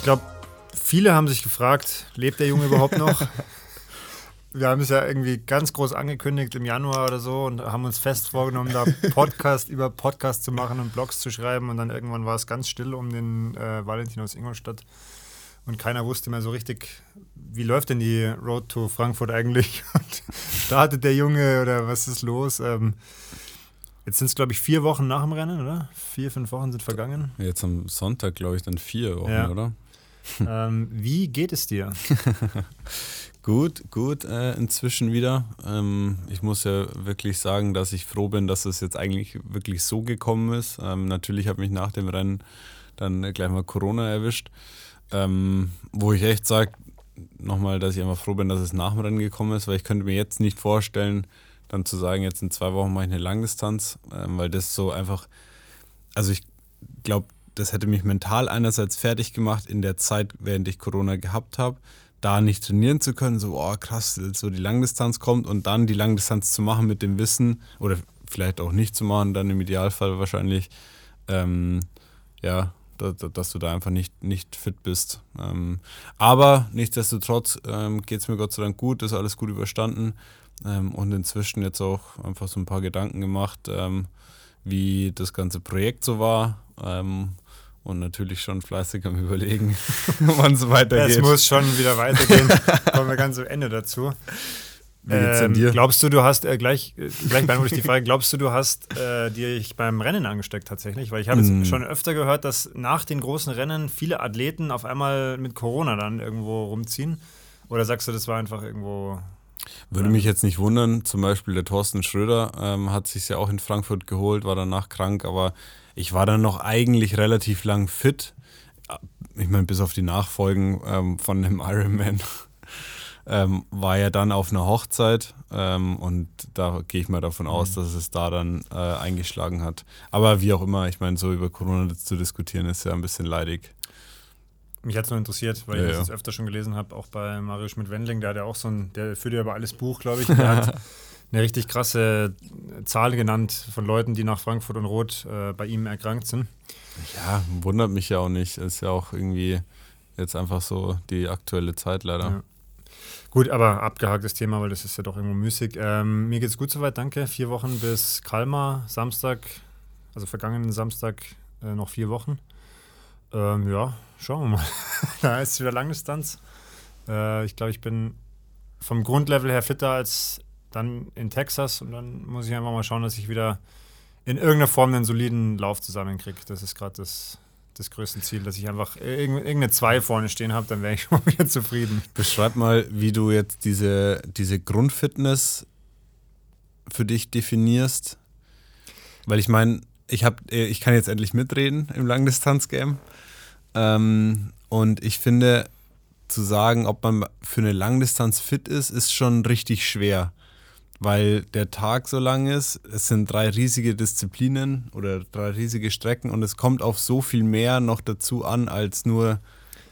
Ich glaube, viele haben sich gefragt, lebt der Junge überhaupt noch? Wir haben es ja irgendwie ganz groß angekündigt im Januar oder so und haben uns fest vorgenommen, da Podcast über Podcast zu machen und Blogs zu schreiben. Und dann irgendwann war es ganz still um den äh, Valentin aus Ingolstadt. Und keiner wusste mehr so richtig, wie läuft denn die Road to Frankfurt eigentlich? Und startet der Junge oder was ist los? Ähm, jetzt sind es, glaube ich, vier Wochen nach dem Rennen, oder? Vier, fünf Wochen sind vergangen. Jetzt am Sonntag, glaube ich, dann vier Wochen, ja. oder? Ähm, wie geht es dir? Gut, gut, äh, inzwischen wieder. Ähm, ich muss ja wirklich sagen, dass ich froh bin, dass es jetzt eigentlich wirklich so gekommen ist. Ähm, natürlich hat mich nach dem Rennen dann gleich mal Corona erwischt, ähm, wo ich echt sage, nochmal, dass ich einfach froh bin, dass es nach dem Rennen gekommen ist, weil ich könnte mir jetzt nicht vorstellen, dann zu sagen, jetzt in zwei Wochen mache ich eine Langdistanz, ähm, weil das so einfach, also ich glaube, das hätte mich mental einerseits fertig gemacht in der Zeit, während ich Corona gehabt habe da nicht trainieren zu können, so, oh krass, so die Langdistanz kommt und dann die Langdistanz zu machen mit dem Wissen oder vielleicht auch nicht zu machen, dann im Idealfall wahrscheinlich, ähm, ja, dass, dass, du da einfach nicht, nicht fit bist. Ähm, aber nichtsdestotrotz ähm, geht es mir Gott sei Dank gut, ist alles gut überstanden ähm, und inzwischen jetzt auch einfach so ein paar Gedanken gemacht, ähm, wie das ganze Projekt so war ähm, und natürlich schon fleißig am Überlegen, wann es weitergeht. Es muss schon wieder weitergehen. Kommen wir ganz am Ende dazu. Wie geht's ähm, dir? Glaubst du, du hast äh, gleich, äh, gleich beantworte ich die Frage, glaubst du, du hast äh, dich beim Rennen angesteckt tatsächlich? Weil ich habe mm. schon öfter gehört, dass nach den großen Rennen viele Athleten auf einmal mit Corona dann irgendwo rumziehen. Oder sagst du, das war einfach irgendwo. Würde mich jetzt nicht wundern, zum Beispiel der Thorsten Schröder ähm, hat sich ja auch in Frankfurt geholt, war danach krank, aber ich war dann noch eigentlich relativ lang fit. Ich meine, bis auf die Nachfolgen ähm, von dem Ironman ähm, war ja dann auf einer Hochzeit ähm, und da gehe ich mal davon aus, mhm. dass es da dann äh, eingeschlagen hat. Aber wie auch immer, ich meine, so über Corona zu diskutieren ist ja ein bisschen leidig. Mich hat es nur interessiert, weil ja, ich das ja. öfter schon gelesen habe, auch bei Mario Schmidt-Wendling, der hat ja auch so ein, der führt ja über alles Buch, glaube ich. Der hat eine richtig krasse Zahl genannt von Leuten, die nach Frankfurt und Rot äh, bei ihm erkrankt sind. Ja, wundert mich ja auch nicht. Ist ja auch irgendwie jetzt einfach so die aktuelle Zeit leider. Ja. Gut, aber abgehaktes Thema, weil das ist ja doch irgendwo müßig. Ähm, mir geht's gut soweit, danke. Vier Wochen bis Kalmar, Samstag, also vergangenen Samstag äh, noch vier Wochen. Ähm, ja, schauen wir mal. da ist wieder Langdistanz. Äh, ich glaube, ich bin vom Grundlevel her fitter als dann in Texas und dann muss ich einfach mal schauen, dass ich wieder in irgendeiner Form einen soliden Lauf zusammenkriege. Das ist gerade das, das größte Ziel, dass ich einfach irgendeine zwei vorne stehen habe, dann wäre ich schon wieder zufrieden. Beschreib mal, wie du jetzt diese, diese Grundfitness für dich definierst. Weil ich meine, ich, ich kann jetzt endlich mitreden im Langdistanz-Game. Ähm, und ich finde, zu sagen, ob man für eine Langdistanz fit ist, ist schon richtig schwer weil der Tag so lang ist. Es sind drei riesige Disziplinen oder drei riesige Strecken und es kommt auf so viel mehr noch dazu an als nur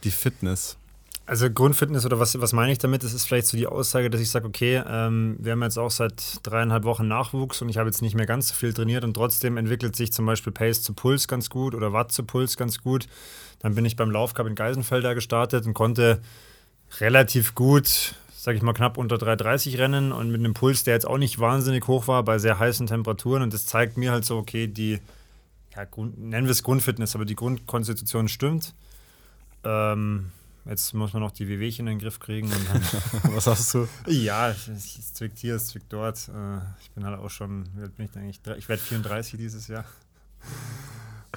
die Fitness. Also Grundfitness oder was, was meine ich damit? Das ist vielleicht so die Aussage, dass ich sage, okay, ähm, wir haben jetzt auch seit dreieinhalb Wochen Nachwuchs und ich habe jetzt nicht mehr ganz so viel trainiert und trotzdem entwickelt sich zum Beispiel Pace zu Puls ganz gut oder Watt zu Puls ganz gut. Dann bin ich beim Laufcup in Geisenfelder gestartet und konnte relativ gut sage ich mal, knapp unter 3,30 rennen und mit einem Puls, der jetzt auch nicht wahnsinnig hoch war bei sehr heißen Temperaturen. Und das zeigt mir halt so, okay, die, ja, Grund, nennen wir es Grundfitness, aber die Grundkonstitution stimmt. Ähm, jetzt muss man noch die Wehwehchen in den Griff kriegen. Was hast du? Ja, es zwickt hier, es zwickt dort. Äh, ich bin halt auch schon, bin ich eigentlich? Ich werde 34 dieses Jahr.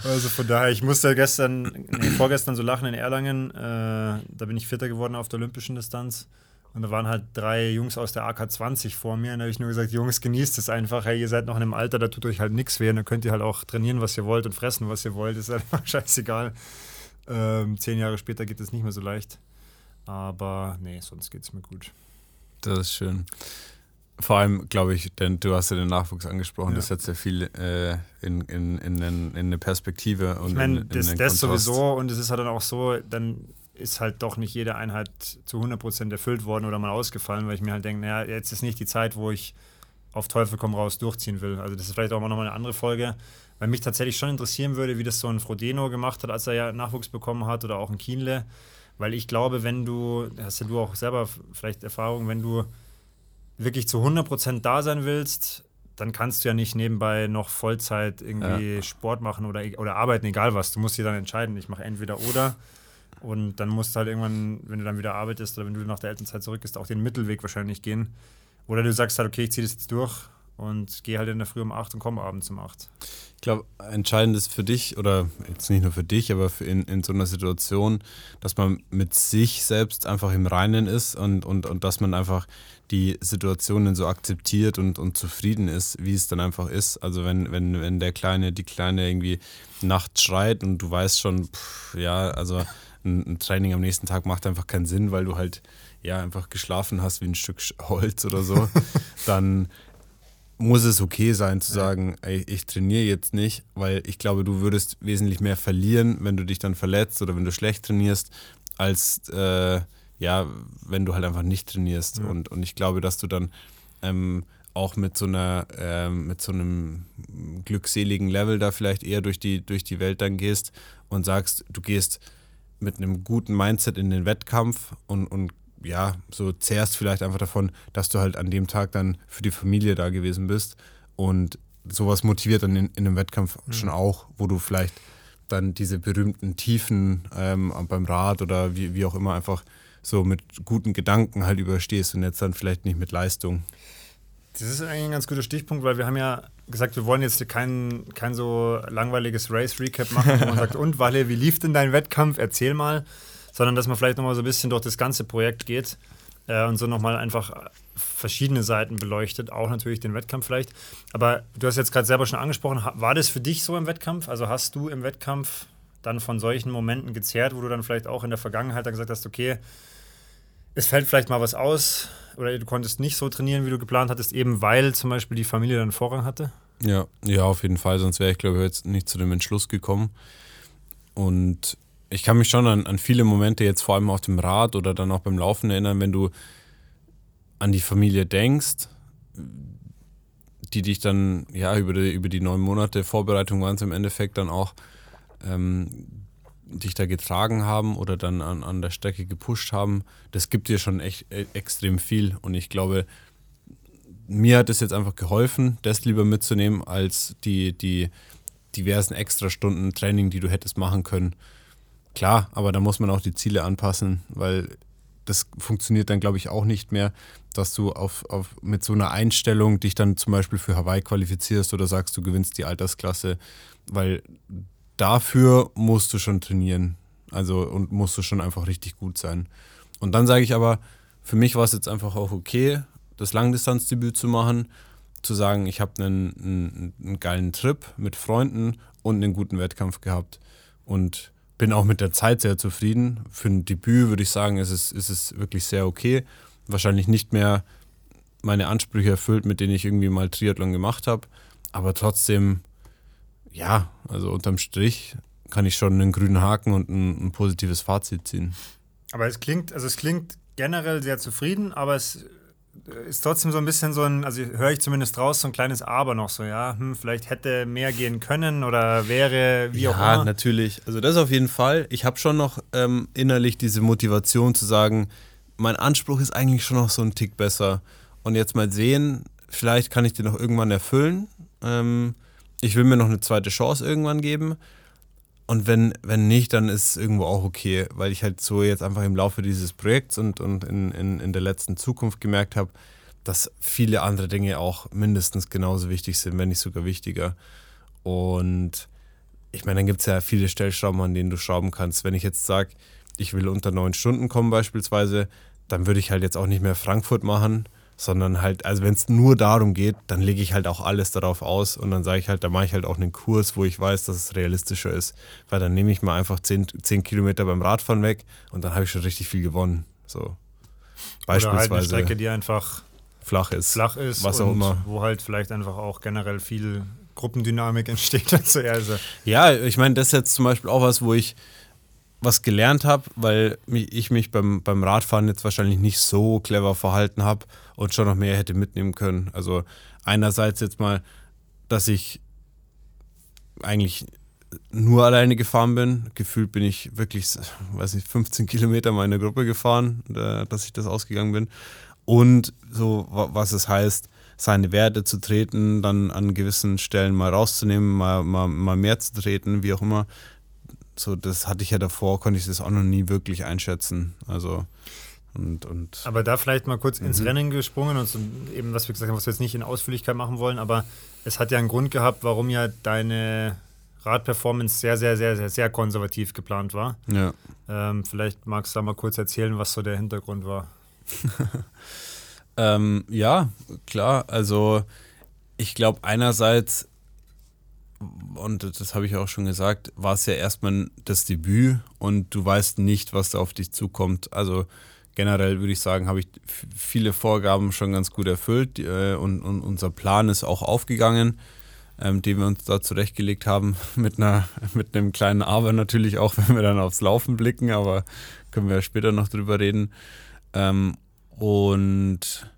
Also von daher, ich musste gestern, nee, vorgestern so lachen in Erlangen. Äh, da bin ich Vierter geworden auf der olympischen Distanz. Und da waren halt drei Jungs aus der AK-20 vor mir. Und da habe ich nur gesagt, Jungs, genießt es einfach. Hey, ihr seid noch in einem Alter, da tut euch halt nichts weh. Und dann könnt ihr halt auch trainieren, was ihr wollt und fressen, was ihr wollt. Ist halt einfach scheißegal. Ähm, zehn Jahre später geht es nicht mehr so leicht. Aber nee, sonst geht es mir gut. Das ist schön. Vor allem, glaube ich, denn du hast ja den Nachwuchs angesprochen, ja. das setzt ja viel äh, in, in, in, in, eine Perspektive. Und ich meine, das, das sowieso und es ist halt dann auch so, dann ist halt doch nicht jede Einheit zu 100% erfüllt worden oder mal ausgefallen, weil ich mir halt denke, naja, jetzt ist nicht die Zeit, wo ich auf Teufel komm raus durchziehen will. Also das ist vielleicht auch mal nochmal eine andere Folge, weil mich tatsächlich schon interessieren würde, wie das so ein Frodeno gemacht hat, als er ja Nachwuchs bekommen hat oder auch ein Kienle. Weil ich glaube, wenn du, hast ja du auch selber vielleicht Erfahrung, wenn du wirklich zu 100% da sein willst, dann kannst du ja nicht nebenbei noch Vollzeit irgendwie ja. Sport machen oder, oder arbeiten, egal was. Du musst dir dann entscheiden, ich mache entweder oder. Und dann musst du halt irgendwann, wenn du dann wieder arbeitest oder wenn du nach der Elternzeit zurück bist, auch den Mittelweg wahrscheinlich gehen. Oder du sagst halt, okay, ich ziehe das jetzt durch und gehe halt in der Früh um 8 und komme abends um 8. Ich glaube, entscheidend ist für dich, oder jetzt nicht nur für dich, aber für in, in so einer Situation, dass man mit sich selbst einfach im Reinen ist und, und, und dass man einfach die Situationen so akzeptiert und, und zufrieden ist, wie es dann einfach ist. Also wenn, wenn, wenn der Kleine, die Kleine irgendwie nachts schreit und du weißt schon, pff, ja, also ein, ein, Training am nächsten Tag macht einfach keinen Sinn, weil du halt ja einfach geschlafen hast wie ein Stück Holz oder so, dann muss es okay sein zu sagen, ey, ich trainiere jetzt nicht, weil ich glaube, du würdest wesentlich mehr verlieren, wenn du dich dann verletzt oder wenn du schlecht trainierst, als äh, ja, wenn du halt einfach nicht trainierst. Ja. Und, und ich glaube, dass du dann ähm, auch mit so einer, ähm, mit so einem glückseligen Level da vielleicht eher durch die, durch die Welt dann gehst und sagst, du gehst mit einem guten Mindset in den Wettkampf und, und ja, so zehrst vielleicht einfach davon, dass du halt an dem Tag dann für die Familie da gewesen bist. Und sowas motiviert dann in, in einem Wettkampf mhm. schon auch, wo du vielleicht dann diese berühmten Tiefen ähm, beim Rad oder wie, wie auch immer einfach so mit guten Gedanken halt überstehst und jetzt dann vielleicht nicht mit Leistung. Das ist eigentlich ein ganz guter Stichpunkt, weil wir haben ja gesagt, wir wollen jetzt kein, kein so langweiliges Race-Recap machen, wo man sagt, und Walle, wie lief denn dein Wettkampf? Erzähl mal. Sondern dass man vielleicht nochmal so ein bisschen durch das ganze Projekt geht äh, und so nochmal einfach verschiedene Seiten beleuchtet, auch natürlich den Wettkampf vielleicht. Aber du hast jetzt gerade selber schon angesprochen, war das für dich so im Wettkampf? Also hast du im Wettkampf dann von solchen Momenten gezehrt, wo du dann vielleicht auch in der Vergangenheit dann gesagt hast, okay, es fällt vielleicht mal was aus oder du konntest nicht so trainieren, wie du geplant hattest, eben weil zum Beispiel die Familie dann Vorrang hatte? Ja, ja, auf jeden Fall, sonst wäre ich, glaube ich, jetzt nicht zu dem Entschluss gekommen. Und ich kann mich schon an, an viele Momente jetzt vor allem auf dem Rad oder dann auch beim Laufen erinnern, wenn du an die Familie denkst, die dich dann, ja, über die, über die neun Monate Vorbereitung waren es im Endeffekt dann auch, ähm, dich da getragen haben oder dann an, an der Strecke gepusht haben, das gibt dir schon echt e, extrem viel. Und ich glaube, mir hat es jetzt einfach geholfen, das lieber mitzunehmen, als die, die diversen Extrastunden Training, die du hättest machen können. Klar, aber da muss man auch die Ziele anpassen, weil das funktioniert dann, glaube ich, auch nicht mehr, dass du auf, auf, mit so einer Einstellung dich dann zum Beispiel für Hawaii qualifizierst oder sagst, du gewinnst die Altersklasse, weil dafür musst du schon trainieren. Also und musst du schon einfach richtig gut sein. Und dann sage ich aber, für mich war es jetzt einfach auch okay, das Langdistanzdebüt zu machen, zu sagen, ich habe einen, einen, einen, geilen Trip mit Freunden und einen guten Wettkampf gehabt. Und bin auch mit der Zeit sehr zufrieden. Für ein Debüt würde ich sagen, ist es, ist es wirklich sehr okay. Wahrscheinlich nicht mehr meine Ansprüche erfüllt, mit denen ich irgendwie mal Triathlon gemacht habe. Aber trotzdem ja, also unterm Strich kann ich schon einen grünen Haken und ein, ein, positives Fazit ziehen. Aber es klingt, also es klingt generell sehr zufrieden, aber es ist trotzdem so ein bisschen so ein, also höre ich zumindest raus, so ein kleines Aber noch so, ja, hm, vielleicht hätte mehr gehen können oder wäre wie ja, auch immer. Ja, natürlich. Also das auf jeden Fall. Ich habe schon noch ähm, innerlich diese Motivation zu sagen, mein Anspruch ist eigentlich schon noch so ein Tick besser. Und jetzt mal sehen, vielleicht kann ich den noch irgendwann erfüllen. Ähm, ich will mir noch eine zweite Chance irgendwann geben. Und wenn, wenn nicht, dann ist es irgendwo auch okay, weil ich halt so jetzt einfach im Laufe dieses Projekts und, und in, in, in der letzten Zukunft gemerkt habe, dass viele andere Dinge auch mindestens genauso wichtig sind, wenn nicht sogar wichtiger. Und ich meine, dann gibt es ja viele Stellschrauben, an denen du schrauben kannst. Wenn ich jetzt sage, ich will unter neun Stunden kommen beispielsweise, dann würde ich halt jetzt auch nicht mehr Frankfurt machen, sondern halt, also wenn es nur darum geht, dann lege ich halt auch alles darauf aus und dann sage ich halt, da mache ich halt auch einen Kurs, wo ich weiß, dass es realistischer ist, weil dann nehme ich mal einfach 10, 10 Kilometer beim Radfahren weg und dann habe ich schon richtig viel gewonnen. So. Beispielsweise. Oder halt eine Strecke, die einfach flach ist. Flach ist was auch immer. Wo halt vielleicht einfach auch generell viel Gruppendynamik entsteht. Also, ja, ich meine, das ist jetzt zum Beispiel auch was, wo ich was gelernt habe, weil ich mich beim, beim Radfahren jetzt wahrscheinlich nicht so clever verhalten habe und schon noch mehr hätte mitnehmen können. Also einerseits jetzt mal, dass ich eigentlich nur alleine gefahren bin. Gefühlt bin ich wirklich, weiß nicht, 15 Kilometer mal in der Gruppe gefahren, dass ich das ausgegangen bin. Und so, was es heißt, seine Werte zu treten, dann an gewissen Stellen mal rauszunehmen, mal, mal, mal mehr zu treten, wie auch immer. So, das hatte ich ja davor, konnte ich das auch noch nie wirklich einschätzen. Also und, und aber da vielleicht mal kurz mhm. ins Rennen gesprungen und so eben, was wir gesagt haben, was wir jetzt nicht in Ausführlichkeit machen wollen, aber es hat ja einen Grund gehabt, warum ja deine Radperformance sehr, sehr, sehr, sehr, sehr konservativ geplant war. Ja. Ähm, vielleicht magst du da mal kurz erzählen, was so der Hintergrund war. ähm, ja, klar. Also ich glaube einerseits, und das habe ich auch schon gesagt, war es ja erstmal das Debüt und du weißt nicht, was da auf dich zukommt. Also generell würde ich sagen, habe ich viele Vorgaben schon ganz gut erfüllt äh, und, und, unser Plan ist auch aufgegangen, ähm, den wir uns da zurechtgelegt haben, mit, einer, mit einem kleinen Aber natürlich auch, wenn wir dann aufs Laufen blicken, aber können wir ja später noch drüber reden. Ähm, und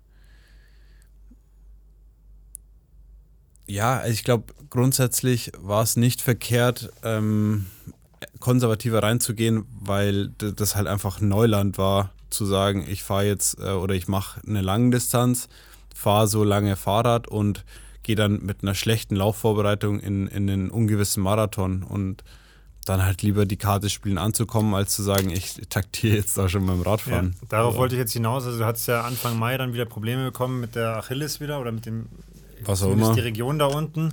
ja, also ich glaube, grundsätzlich war es nicht verkehrt, ähm, konservativer reinzugehen, weil das halt einfach Neuland war, zu sagen, ich fahre jetzt äh, oder ich mache eine lange Distanz, fahre so lange Fahrrad und gehe dann mit einer schlechten Laufvorbereitung in, in einen ungewissen Marathon und dann halt lieber die Karte spielen anzukommen, als zu sagen, ich taktiere jetzt da schon beim Radfahren. Ja, darauf ja. wollte ich jetzt hinaus. Also du hattest ja Anfang Mai dann wieder Probleme bekommen mit der Achilles wieder oder mit dem was auch immer. die Region da unten.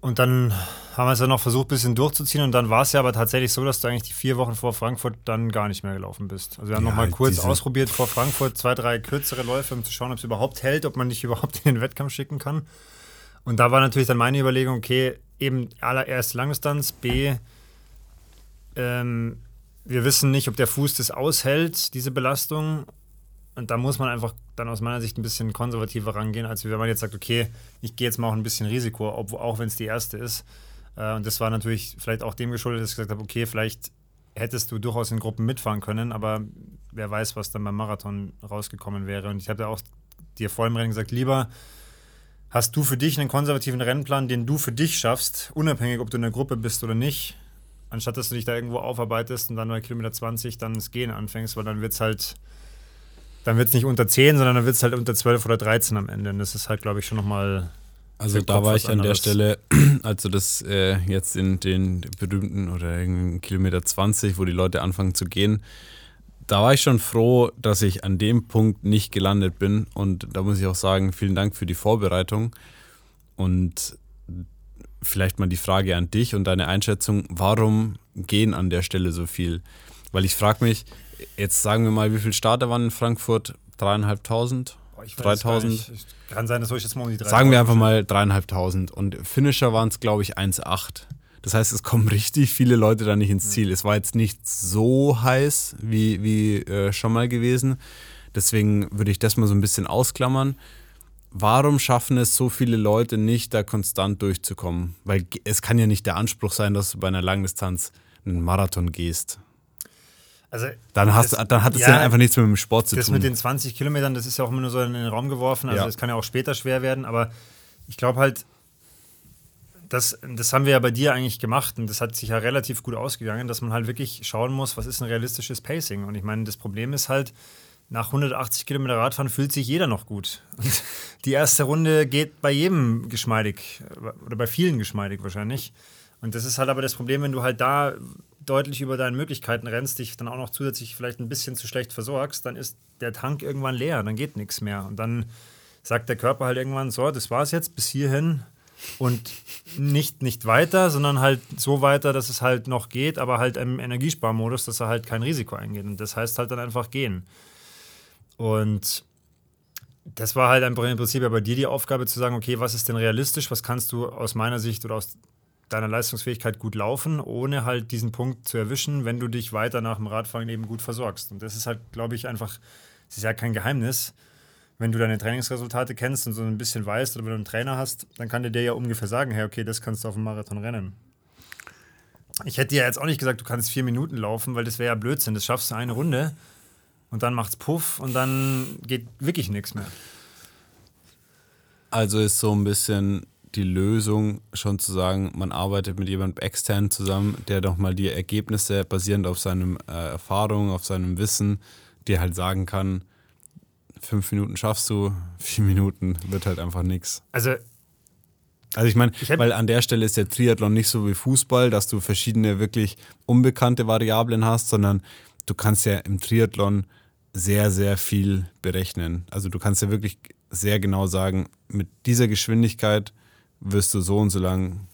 Und dann haben wir es ja noch versucht, ein bisschen durchzuziehen. Und dann war es ja aber tatsächlich so, dass du eigentlich die vier Wochen vor Frankfurt dann gar nicht mehr gelaufen bist. Also wir haben ja, noch mal kurz ausprobiert vor Frankfurt zwei, drei kürzere Läufe, um zu schauen, ob es überhaupt hält, ob man nicht überhaupt in den Wettkampf schicken kann. Und da war natürlich dann meine Überlegung, okay, eben allererst Langdistanz, B, ähm, wir wissen nicht, ob der Fuß das aushält, diese Belastung. Und da muss man einfach dann aus meiner Sicht ein bisschen konservativer rangehen, als wenn man jetzt sagt, okay, ich gehe jetzt mal auch ein bisschen Risiko, ob, auch wenn es die erste ist. Äh, und das war natürlich vielleicht auch dem geschuldet, dass ich gesagt habe, okay, vielleicht hättest du durchaus in Gruppen mitfahren können, aber wer weiß, was dann beim Marathon rausgekommen wäre. Und ich habe ja auch dir vor dem Rennen gesagt, lieber hast du für dich einen konservativen Rennplan, den du für dich schaffst, unabhängig, ob du in der Gruppe bist oder nicht, anstatt dass du dich da irgendwo aufarbeitest und dann bei Kilometer 20 dann das Gehen anfängst, weil dann wird es halt dann wird es nicht unter 10, sondern dann wird es halt unter 12 oder 13 am Ende. Und das ist halt, glaube ich, schon nochmal. Also da war ich an der Stelle, also das äh, jetzt in den berühmten oder in Kilometer 20, wo die Leute anfangen zu gehen, da war ich schon froh, dass ich an dem Punkt nicht gelandet bin. Und da muss ich auch sagen, vielen Dank für die Vorbereitung. Und vielleicht mal die Frage an dich und deine Einschätzung, warum gehen an der Stelle so viel? Weil ich frage mich, jetzt sagen wir mal, wie viele Starter waren in Frankfurt? Dreieinhalbtausend? 3000? Kann sein, dass ich jetzt mal um die 3000. Sagen wir einfach mal dreieinhalbtausend. Und Finisher waren es, glaube ich, 1,8. Das heißt, es kommen richtig viele Leute da nicht ins Ziel. Es war jetzt nicht so heiß wie, wie äh, schon mal gewesen. Deswegen würde ich das mal so ein bisschen ausklammern. Warum schaffen es so viele Leute nicht, da konstant durchzukommen? Weil es kann ja nicht der Anspruch sein, dass du bei einer Langdistanz einen Marathon gehst. Also dann, hast, das, dann hat es ja, ja, einfach nichts mit dem Sport zu das tun. Das mit den 20 Kilometern, das ist ja auch immer nur so in den Raum geworfen. Also ja. das kann ja auch später schwer werden. Aber ich glaube halt, das, das haben wir ja bei dir eigentlich gemacht und das hat sich ja relativ gut ausgegangen, dass man halt wirklich schauen muss, was ist ein realistisches Pacing. Und ich meine, das Problem ist halt, nach 180 Kilometer Radfahren fühlt sich jeder noch gut. Und die erste Runde geht bei jedem geschmeidig oder bei vielen geschmeidig wahrscheinlich. Und das ist halt aber das Problem, wenn du halt da deutlich über deine Möglichkeiten rennst, dich dann auch noch zusätzlich vielleicht ein bisschen zu schlecht versorgst, dann ist der Tank irgendwann leer, dann geht nichts mehr. Und dann sagt der Körper halt irgendwann, so, das war's jetzt, bis hierhin und nicht, nicht weiter, sondern halt so weiter, dass es halt noch geht, aber halt im Energiesparmodus, dass er halt kein Risiko eingeht. Und das heißt halt dann einfach gehen. Und das war halt im Prinzip ja bei dir die Aufgabe zu sagen, okay, was ist denn realistisch, was kannst du aus meiner Sicht oder aus deiner Leistungsfähigkeit gut laufen, ohne halt diesen Punkt zu erwischen, wenn du dich weiter nach dem Radfahren eben gut versorgst. Und das ist halt, glaube ich, einfach, es ist ja kein Geheimnis. Wenn du deine Trainingsresultate kennst und so ein bisschen weißt oder wenn du einen Trainer hast, dann kann der dir ja ungefähr sagen, hey, okay, das kannst du auf dem Marathon rennen. ich hätte ja jetzt auch nicht gesagt, du kannst vier Minuten laufen, weil das wäre ja Blödsinn. Das schaffst du eine Runde und dann macht's Puff und dann geht wirklich nichts mehr. Also ist so ein bisschen die Lösung schon zu sagen, man arbeitet mit jemandem extern zusammen, der doch mal die Ergebnisse basierend auf seinem äh, Erfahrung, auf seinem Wissen, dir halt sagen kann, fünf Minuten schaffst du, vier Minuten wird halt einfach nichts. Also also ich meine, weil an der Stelle ist der Triathlon nicht so wie Fußball, dass du verschiedene wirklich unbekannte Variablen hast, sondern du kannst ja im Triathlon sehr, sehr viel berechnen. Also du kannst ja wirklich sehr genau sagen, mit dieser Geschwindigkeit wirst du so und so lang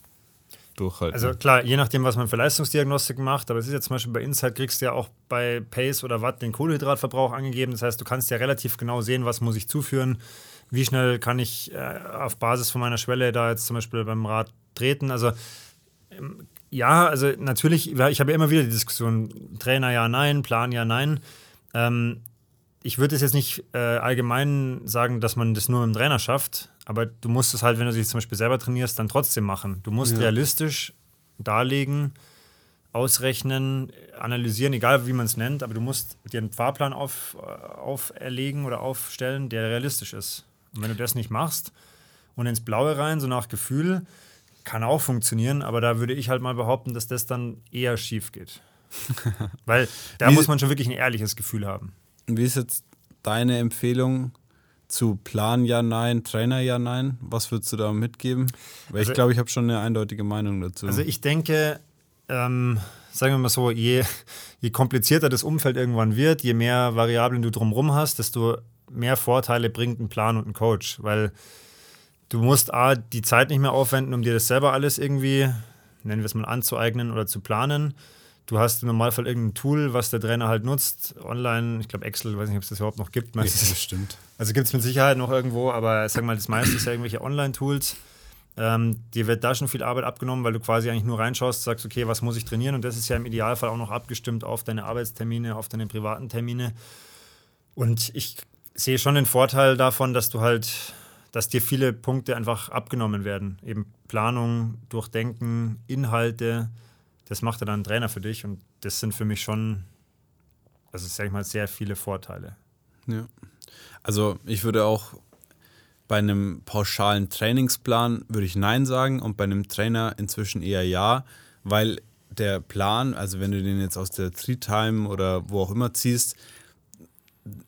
durchhalten. Also klar, je nachdem, was man für Leistungsdiagnostik macht, aber es ist ja zum Beispiel bei Insight, kriegst du ja auch bei Pace oder Watt den Kohlenhydratverbrauch angegeben. Das heißt, du kannst ja relativ genau sehen, was muss ich zuführen, wie schnell kann ich äh, auf Basis von meiner Schwelle da jetzt zum Beispiel beim Rad treten. Also ähm, ja, also natürlich, ich habe ja immer wieder die Diskussion, Trainer ja, nein, Plan ja, nein. Ähm, ich würde es jetzt nicht äh, allgemein sagen, dass man das nur mit dem Trainer schafft, aber du musst es halt, wenn du dich zum Beispiel selber trainierst, dann trotzdem machen. Du musst ja. realistisch darlegen, ausrechnen, analysieren, egal wie man es nennt, aber du musst dir einen Fahrplan auf, äh, auferlegen oder aufstellen, der realistisch ist. Und wenn du das nicht machst und ins Blaue rein, so nach Gefühl, kann auch funktionieren, aber da würde ich halt mal behaupten, dass das dann eher schief geht. Weil da muss man schon wirklich ein ehrliches Gefühl haben. Wie ist jetzt deine Empfehlung zu Plan ja, nein, Trainer ja, nein? Was würdest du da mitgeben? Weil also, ich glaube, ich habe schon eine eindeutige Meinung dazu. Also ich denke, ähm, sagen wir mal so, je, je komplizierter das Umfeld irgendwann wird, je mehr Variablen du drumherum hast, desto mehr Vorteile bringt ein Plan und ein Coach. Weil du musst A, die Zeit nicht mehr aufwenden, um dir das selber alles irgendwie, nennen wir es mal, anzueignen oder zu planen du hast im Normalfall irgendein Tool, was der Trainer halt nutzt, online, ich glaube Excel, weiß nicht, ob es das überhaupt noch gibt. Ja, das stimmt. Also gibt es mit Sicherheit noch irgendwo, aber sag mal, das meiste ist ja irgendwelche Online-Tools. Ähm, dir wird da schon viel Arbeit abgenommen, weil du quasi eigentlich nur reinschaust, sagst, okay, was muss ich trainieren? Und das ist ja im Idealfall auch noch abgestimmt auf deine Arbeitstermine, auf deine privaten Termine. Und ich sehe schon den Vorteil davon, dass du halt, dass dir viele Punkte einfach abgenommen werden. Eben Planung, Durchdenken, Inhalte, das macht dann ein Trainer für dich und das sind für mich schon, also sag ich mal, sehr viele Vorteile. Ja. Also ich würde auch bei einem pauschalen Trainingsplan würde ich Nein sagen und bei einem Trainer inzwischen eher Ja, weil der Plan, also wenn du den jetzt aus der Three-Time oder wo auch immer ziehst,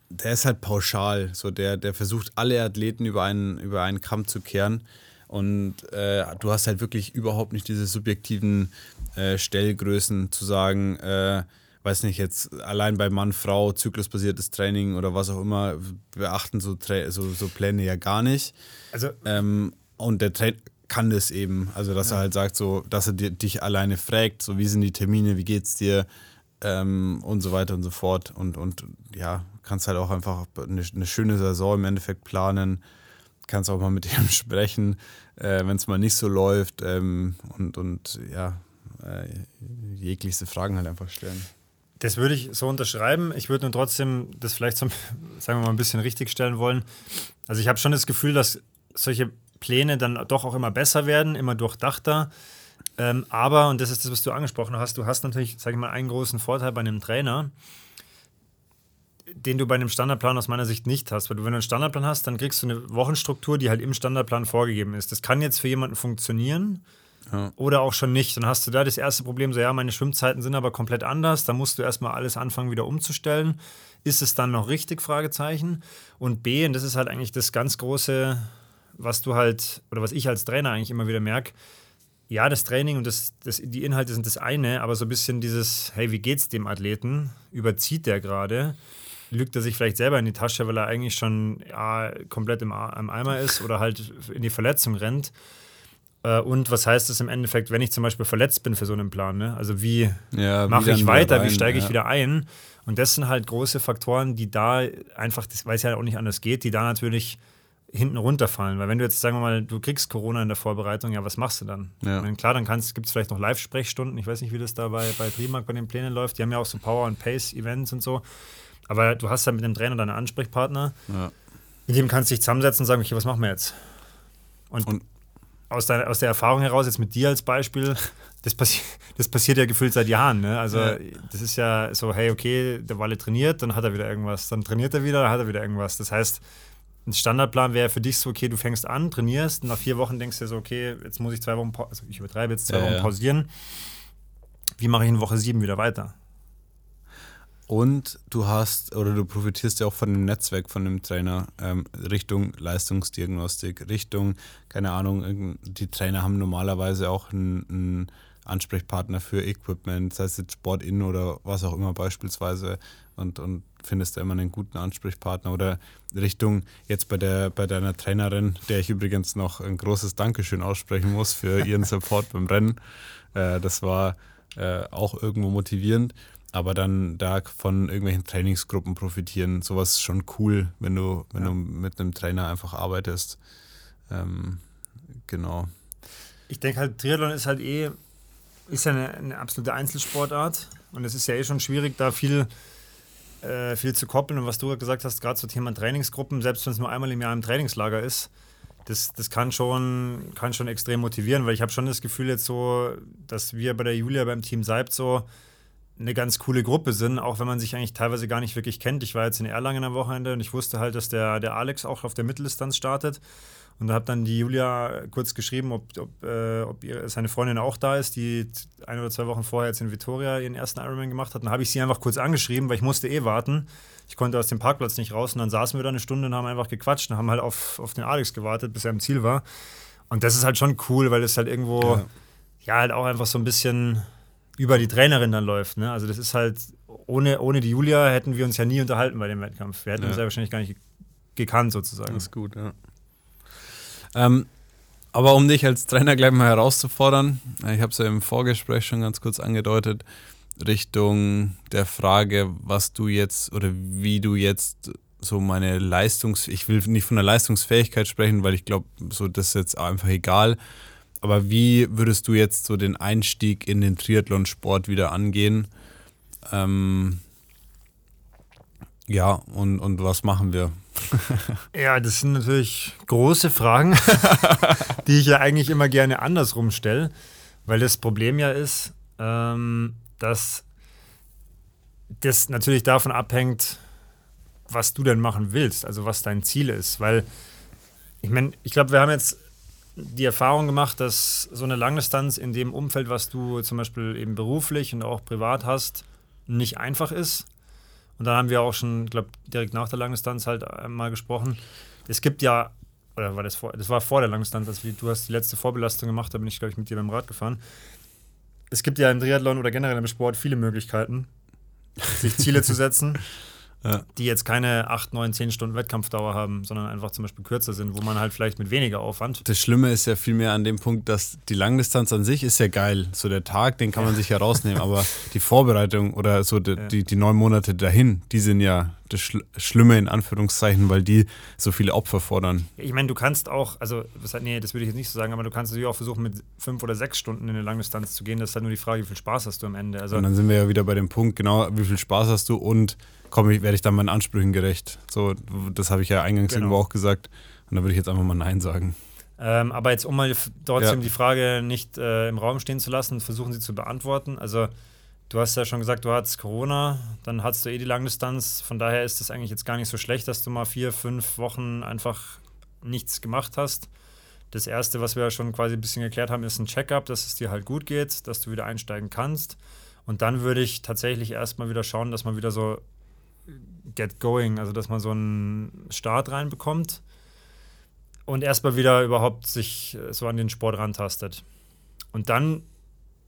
der ist halt pauschal. So der, der versucht alle Athleten über einen, über einen Kamm zu kehren. Und äh, du hast halt wirklich überhaupt nicht diese subjektiven äh, Stellgrößen zu sagen, äh, weiß nicht, jetzt allein bei Mann, Frau, zyklusbasiertes Training oder was auch immer, beachten so, so, so Pläne ja gar nicht. Also, ähm, und der Trainer kann das eben, also dass ja. er halt sagt, so, dass er dich alleine fragt, so wie sind die Termine, wie geht's dir ähm, und so weiter und so fort. Und, und ja, kannst halt auch einfach eine, eine schöne Saison im Endeffekt planen kannst auch mal mit ihm sprechen, äh, wenn es mal nicht so läuft ähm, und, und ja, äh, jeglichste Fragen halt einfach stellen. Das würde ich so unterschreiben. Ich würde nur trotzdem das vielleicht so, sagen wir mal, ein bisschen richtig stellen wollen. Also ich habe schon das Gefühl, dass solche Pläne dann doch auch immer besser werden, immer durchdachter. Ähm, aber, und das ist das, was du angesprochen hast, du hast natürlich, sage ich mal, einen großen Vorteil bei einem Trainer den du bei einem Standardplan aus meiner Sicht nicht hast. Weil du, wenn du einen Standardplan hast, dann kriegst du eine Wochenstruktur, die halt im Standardplan vorgegeben ist. Das kann jetzt für jemanden funktionieren ja. oder auch schon nicht. Dann hast du da das erste Problem, so ja, meine Schwimmzeiten sind aber komplett anders. Da musst du erstmal alles anfangen, wieder umzustellen. Ist es dann noch richtig? Fragezeichen. Und B, und das ist halt eigentlich das ganz große, was du halt, oder was ich als Trainer eigentlich immer wieder merke, ja, das Training und das, das, die Inhalte sind das eine, aber so ein bisschen dieses, hey, wie geht's dem Athleten? Überzieht der gerade? Lügt er sich vielleicht selber in die Tasche, weil er eigentlich schon ja, komplett im, im Eimer ist oder halt in die Verletzung rennt. Äh, und was heißt das im Endeffekt, wenn ich zum Beispiel verletzt bin für so einen Plan? Ne? Also wie ja, mache ich weiter, wie steige ich ja. wieder ein? Und das sind halt große Faktoren, die da einfach, das weiß ja auch nicht anders geht, die da natürlich hinten runterfallen. Weil wenn du jetzt, sagen wir mal, du kriegst Corona in der Vorbereitung, ja, was machst du dann? Ja. Meine, klar, dann gibt es vielleicht noch Live-Sprechstunden. Ich weiß nicht, wie das da bei, bei Primark bei den Plänen läuft. Die haben ja auch so Power- und Pace-Events und so. Aber du hast ja mit dem Trainer deine Ansprechpartner. Ja. Mit dem kannst du dich zusammensetzen und sagen, okay, was machen wir jetzt? Und, und aus, der, aus der Erfahrung heraus, jetzt mit dir als Beispiel, das, passi das passiert ja gefühlt seit Jahren. Ne? Also, ja. das ist ja so: hey, okay, der Walle trainiert, dann hat er wieder irgendwas. Dann trainiert er wieder, dann hat er wieder irgendwas. Das heißt, ein Standardplan wäre für dich so: okay, du fängst an, trainierst, und nach vier Wochen denkst du dir so: okay, jetzt muss ich zwei Wochen, also ich übertreibe jetzt zwei ja, Wochen pausieren. Wie mache ich in Woche sieben wieder weiter? Und du hast oder du profitierst ja auch von dem Netzwerk von dem Trainer ähm, Richtung Leistungsdiagnostik, Richtung, keine Ahnung, die Trainer haben normalerweise auch einen, Ansprechpartner für Equipment, sei es jetzt Sport-In oder was auch immer beispielsweise und, und findest da immer einen guten Ansprechpartner oder Richtung jetzt bei der bei deiner Trainerin, der ich übrigens noch ein großes Dankeschön aussprechen muss für ihren Support beim Rennen. Äh, das war äh, auch irgendwo motivierend aber dann da von irgendwelchen Trainingsgruppen profitieren, sowas ist schon cool, wenn du, wenn ja. du mit einem Trainer einfach arbeitest. Ähm, genau. Ich denke halt, Triathlon ist halt eh, ist ja eine, eine, absolute Einzelsportart und es ist ja eh schon schwierig, da viel, äh, viel zu koppeln. Und was du gesagt hast, gerade zum Thema Trainingsgruppen, selbst wenn es nur einmal im Jahr im Trainingslager ist, das, das kann, schon, kann schon extrem motivieren, weil ich habe schon das Gefühl jetzt so, dass wir bei der Julia beim Team Seibt so, eine ganz coole Gruppe sind, auch wenn man sich eigentlich teilweise gar nicht wirklich kennt. Ich war jetzt in Erlangen am Wochenende und ich wusste halt, dass der, der Alex auch auf der Mitteldistanz startet. Und da habe dann die Julia kurz geschrieben, ob, ob, äh, ob ihre, seine Freundin auch da ist, die ein oder zwei Wochen vorher jetzt in Vitoria ihren ersten Ironman gemacht hat. Dann habe ich sie einfach kurz angeschrieben, weil ich musste eh warten. Ich konnte aus dem Parkplatz nicht raus und dann saßen wir da eine Stunde und haben einfach gequatscht und haben halt auf, auf den Alex gewartet, bis er im Ziel war. Und das ist halt schon cool, weil es halt irgendwo, ja, ja halt auch einfach so ein bisschen über die Trainerin dann läuft. Ne? Also das ist halt, ohne, ohne die Julia hätten wir uns ja nie unterhalten bei dem Wettkampf. Wir hätten ja. uns ja wahrscheinlich gar nicht gekannt sozusagen. Das ist gut, ja. Ähm, aber um dich als Trainer gleich mal herauszufordern, äh, ich habe es ja im Vorgespräch schon ganz kurz angedeutet, Richtung der Frage, was du jetzt oder wie du jetzt so meine Leistungs... Ich will nicht von der Leistungsfähigkeit sprechen, weil ich glaube, so das ist jetzt einfach egal, aber wie würdest du jetzt so den Einstieg in den Triathlonsport wieder angehen? Ähm, ja, und, und was machen wir? ja, das sind natürlich große Fragen, die ich ja eigentlich immer gerne andersrum stelle, weil das Problem ja ist, ähm, dass das natürlich davon abhängt, was du denn machen willst, also was dein Ziel ist. Weil ich meine, ich glaube, wir haben jetzt die Erfahrung gemacht, dass so eine Langdistanz in dem Umfeld, was du zum Beispiel eben beruflich und auch privat hast, nicht einfach ist. Und da haben wir auch schon, glaube direkt nach der Langdistanz halt mal gesprochen. Es gibt ja, oder war das vor, das war vor der Langdistanz, also du hast die letzte Vorbelastung gemacht, da bin ich, glaube ich, mit dir beim Rad gefahren. Es gibt ja im Triathlon oder generell im Sport viele Möglichkeiten, sich Ziele zu setzen. ja. die jetzt keine 8, 9, 10 Stunden Wettkampfdauer haben, sondern einfach zum Beispiel kürzer sind, wo man halt vielleicht mit weniger Aufwand. Das Schlimme ist ja vielmehr an dem Punkt, dass die Langdistanz an sich ist ja geil. So der Tag, den kann man sich ja rausnehmen, aber die Vorbereitung oder so die, ja. die, die, neun Monate dahin, die sind ja das Schlimme in Anführungszeichen, weil die so viele Opfer fordern. Ich meine, du kannst auch, also, nee, das würde ich jetzt nicht so sagen, aber du kannst natürlich auch versuchen, mit fünf oder sechs Stunden in eine Langdistanz zu gehen. Das ist halt nur die Frage, wie viel Spaß hast du am Ende. Also, und dann sind wir ja wieder bei dem Punkt, genau, wie viel Spaß hast du und komme ich, werde ich dann meinen Ansprüchen gerecht. So, das habe ich ja eingangs genau. irgendwo auch gesagt. Und da würde ich jetzt einfach mal Nein sagen. Ähm, aber jetzt, um mal trotzdem ja. die Frage nicht äh, im Raum stehen zu lassen, versuchen sie zu beantworten. Also, du hast ja schon gesagt, du hattest Corona, dann hattest du eh die Langdistanz. Von daher ist es eigentlich jetzt gar nicht so schlecht, dass du mal vier, fünf Wochen einfach nichts gemacht hast. Das erste, was wir ja schon quasi ein bisschen geklärt haben, ist ein Checkup, dass es dir halt gut geht, dass du wieder einsteigen kannst. Und dann würde ich tatsächlich erstmal wieder schauen, dass man wieder so get going, also dass man so einen Start reinbekommt und erstmal wieder überhaupt sich äh, so an den Sport rantastet. Und dann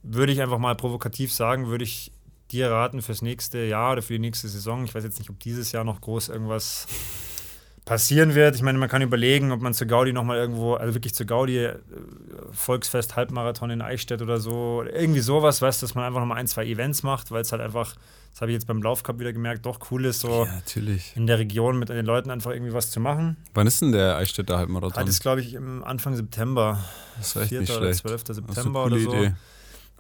würde ich einfach mal provokativ sagen, würde ich dir raten fürs nächste Jahr oder für die nächste Saison. Ich weiß jetzt nicht, ob dieses Jahr noch groß irgendwas passieren wird. Ich meine, man kann überlegen, ob man zur Gaudi nochmal irgendwo, also wirklich zur Gaudi, äh, Volksfest, Halbmarathon in Eichstätt oder so, irgendwie sowas, weißt du, dass man einfach nochmal ein, zwei Events macht, weil es halt einfach das habe ich jetzt beim Laufcup wieder gemerkt, doch cool ist, so ja, in der Region mit den Leuten einfach irgendwie was zu machen. Wann ist denn der Eichstätter Halbmarathon? Das ist, glaube ich, im Anfang September. Das war echt 4. nicht oder 12. September oder so.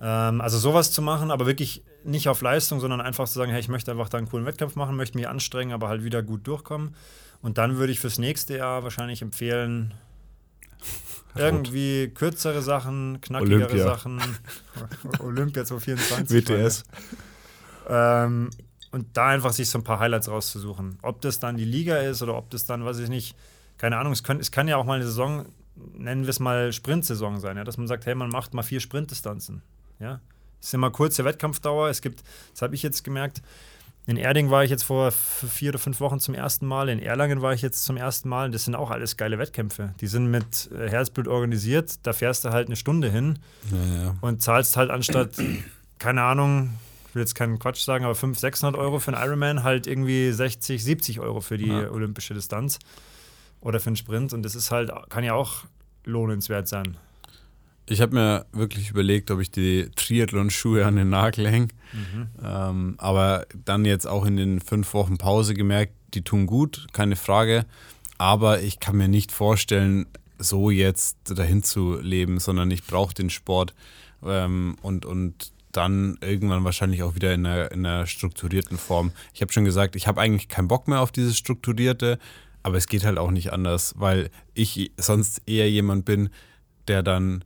Ähm, also sowas zu machen, aber wirklich nicht auf Leistung, sondern einfach zu sagen, hey, ich möchte einfach da einen coolen Wettkampf machen, möchte mich anstrengen, aber halt wieder gut durchkommen. Und dann würde ich fürs nächste Jahr wahrscheinlich empfehlen, Irgendwie kürzere Sachen, knackigere Olympia. Sachen. Olympia 2024. WTS. Ähm, und da einfach sich so ein paar Highlights rauszusuchen. Ob das dann die Liga ist oder ob das dann, weiß ich nicht, keine Ahnung, es, können, es kann ja auch mal eine Saison, nennen wir es mal Sprintsaison sein, ja, dass man sagt, hey, man macht mal vier Sprintdistanzen. Ja? Es ist immer kurze Wettkampfdauer. Es gibt, das habe ich jetzt gemerkt, in Erding war ich jetzt vor vier oder fünf Wochen zum ersten Mal, in Erlangen war ich jetzt zum ersten Mal. Das sind auch alles geile Wettkämpfe. Die sind mit äh, Herzblut organisiert. Da fährst du halt eine Stunde hin Ja, ja. und zahlst halt anstatt, keine Ahnung, ich will jetzt keinen Quatsch sagen, aber 500, 600 Euro für einen Ironman halt irgendwie 60, 70 Euro für die Ja. olympische Distanz oder für einen Sprint. Und das ist halt, kann ja auch lohnenswert sein. Ich habe mir wirklich überlegt, ob ich die Triathlon-Schuhe an den Nagel hänge. Mhm. Ähm, aber dann jetzt auch in den fünf Wochen Pause gemerkt, die tun gut, keine Frage. Aber ich kann mir nicht vorstellen, so jetzt dahin zu leben, sondern ich brauche den Sport ähm, und, und dann irgendwann wahrscheinlich auch wieder in einer, in einer strukturierten Form. Ich habe schon gesagt, ich habe eigentlich keinen Bock mehr auf dieses Strukturierte, aber es geht halt auch nicht anders, weil ich sonst eher jemand bin, der dann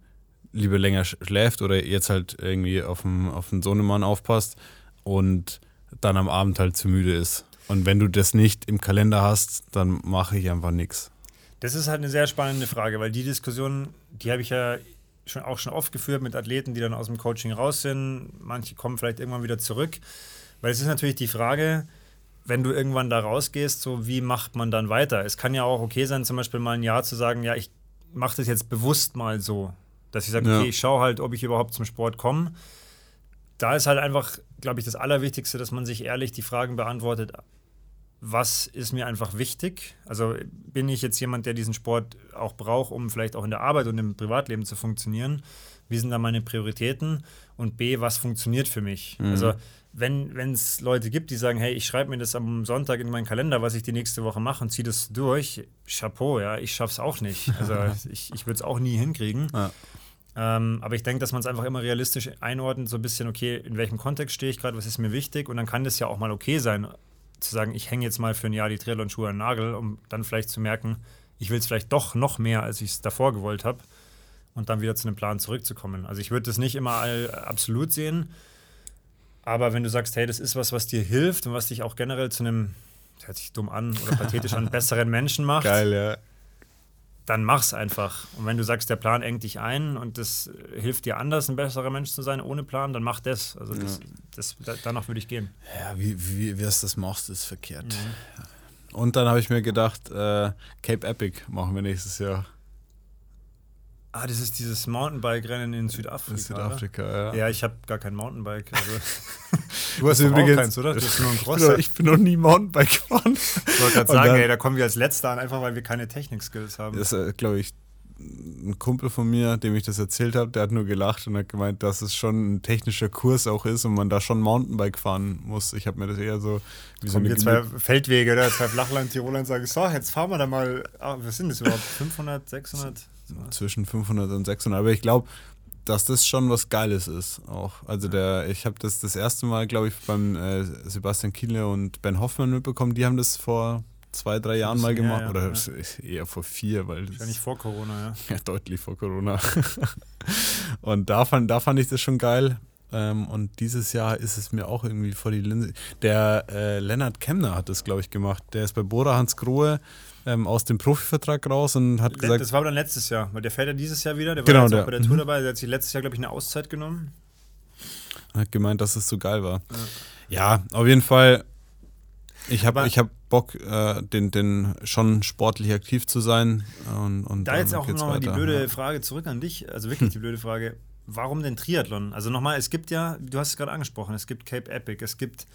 lieber länger sch- schläft oder jetzt halt irgendwie auf den, auf den Sohnemann aufpasst und dann am Abend halt zu müde ist. Und wenn du das nicht im Kalender hast, dann mache ich einfach nichts. Das ist halt eine sehr spannende Frage, weil die Diskussion, die habe ich ja schon auch schon oft geführt mit Athleten, die dann aus dem Coaching raus sind. Manche kommen vielleicht irgendwann wieder zurück. Weil es ist natürlich die Frage, wenn du irgendwann da rausgehst, so wie macht man dann weiter? Es kann ja auch okay sein, zum Beispiel mal ein Jahr zu sagen, ja, ich mache das jetzt bewusst mal so. Dass ich sage, Ja. okay, ich schaue halt, ob ich überhaupt zum Sport komme. Da ist halt einfach, glaube ich, das Allerwichtigste, dass man sich ehrlich die Fragen beantwortet, was ist mir einfach wichtig? Also bin ich jetzt jemand, der diesen Sport auch braucht, um vielleicht auch in der Arbeit und im Privatleben zu funktionieren? Wie sind da meine Prioritäten? Und B, was funktioniert für mich? Also wenn es Leute gibt, die sagen, hey, ich schreibe mir das am Sonntag in meinen Kalender, was ich die nächste Woche mache und ziehe das durch, Chapeau, ja, ich schaff's auch nicht. Also ich, ich würde es auch nie hinkriegen. Ja. Ähm, aber ich denke, dass man es einfach immer realistisch einordnet, so ein bisschen, okay, in welchem Kontext stehe ich gerade, was ist mir wichtig? Und dann kann das ja auch mal okay sein, zu sagen, ich hänge jetzt mal für ein Jahr die Triathlon-Schuhe an den Nagel, um dann vielleicht zu merken, ich will es vielleicht doch noch mehr, als ich es davor gewollt habe. Und dann wieder zu einem Plan zurückzukommen. Also ich würde das nicht immer all, absolut sehen. Aber wenn du sagst, hey, das ist was, was dir hilft und was dich auch generell zu einem, das hört sich dumm an oder pathetisch an, besseren Menschen macht, ja. Dann mach's einfach. Und wenn du sagst, der Plan engt dich ein und das hilft dir anders, ein besserer Mensch zu sein ohne Plan, dann mach das. Also das, das, da, danach würde ich gehen. Ja, wie, wie, wie es das machst, ist verkehrt. Und dann habe ich mir gedacht, äh, Cape Epic machen wir nächstes Jahr Ah, das ist dieses Mountainbike-Rennen in Südafrika. in Südafrika. Ja. Oder? Ja, ich habe gar kein Mountainbike. Also. Du hast übrigens keins, oder? Du hast nur bin Crosser. noch, ich bin noch nie Mountainbike gefahren. Ich wollte gerade sagen, dann- ey, da kommen wir als Letzter an, einfach weil wir keine Technik-Skills haben. Das ist, glaube ich, ein Kumpel von mir, dem ich das erzählt habe, der hat nur gelacht und hat gemeint, dass es schon ein technischer Kurs auch ist und man da schon Mountainbike fahren muss. Ich habe mir das eher so wie so Kommen eine wir zwei Feldwege, oder? zwei Flachland-Tiroler und sagen, so, jetzt fahren wir da mal, ah, was sind das überhaupt, 500, 600? Zwischen 500 und 600. Aber ich glaube, dass das schon was Geiles ist auch. Also der, ich habe das das erste Mal, glaube ich, beim äh, Sebastian Kienle und Ben Hoffmann mitbekommen. Die haben das vor zwei, drei Jahren mal gemacht. Oder ja. es ist eher vor vier, weil Wahrscheinlich vor Corona, ja. ja, deutlich vor Corona. und da fand, da fand ich das schon geil. Ähm, und dieses Jahr ist es mir auch irgendwie vor die Linse. Der äh, Lennart Kemner hat das, glaube ich, gemacht. Der ist bei Bora Hans Grohe ähm, aus dem Profivertrag raus und hat gesagt, das war aber dann letztes Jahr, weil der fäährt ja dieses Jahr wieder. Der Genau, war jetzt der- auch bei der Tour mhm. dabei. Der hat sich letztes Jahr, glaube ich, eine Auszeit genommen. hat gemeint, dass es so geil war. Ja, auf jeden Fall. Ich habe hab Bock, äh, den, den schon sportlich aktiv zu sein. Und, und Da jetzt auch nochmal die blöde Ja. Frage zurück an dich. Also wirklich die blöde Frage. Warum denn Triathlon? Also nochmal, es gibt ja, du hast es gerade angesprochen, es gibt Cape Epic, es gibt,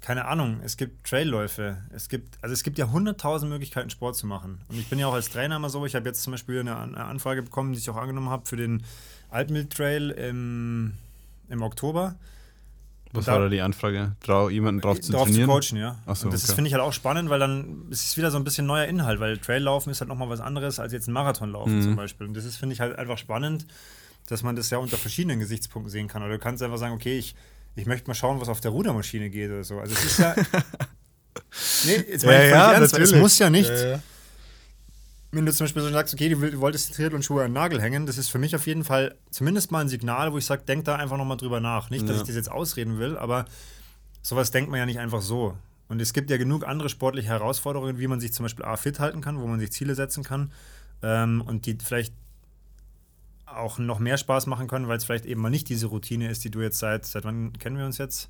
keine Ahnung, es gibt Trailläufe, es gibt, also es gibt ja hunderttausend Möglichkeiten, Sport zu machen. Und ich bin ja auch als Trainer immer so, ich habe jetzt zum Beispiel eine, eine Anfrage bekommen, die ich auch angenommen habe für den Altmill Trail im, im Oktober. Was da- war da die Anfrage? Trau, jemanden drauf zu drauf zu trainieren? coachen, ja. Ach so, und das okay. finde ich halt auch spannend, weil dann ist es wieder so ein bisschen neuer Inhalt, weil Traillaufen ist halt nochmal was anderes als jetzt ein Marathonlaufen Mhm. zum Beispiel. Und das ist, finde ich, halt einfach spannend, dass man das ja unter verschiedenen Gesichtspunkten sehen kann. Oder du kannst einfach sagen, okay, ich, ich möchte mal schauen, was auf der Rudermaschine geht oder so. Also es ist ja. nee, jetzt meine ich völlig ernst, es muss ja nicht. wenn du zum Beispiel so sagst, okay, du wolltest die Triathlon-Schuhe an den Nagel hängen, das ist für mich auf jeden Fall zumindest mal ein Signal, wo ich sage, denk da einfach nochmal drüber nach. Nicht, dass ja. ich das jetzt ausreden will, aber sowas denkt man ja nicht einfach so. Und es gibt ja genug andere sportliche Herausforderungen, wie man sich zum Beispiel A fit halten kann, wo man sich Ziele setzen kann ähm, und die vielleicht auch noch mehr Spaß machen können, weil es vielleicht eben mal nicht diese Routine ist, die du jetzt seit, seit wann kennen wir uns jetzt?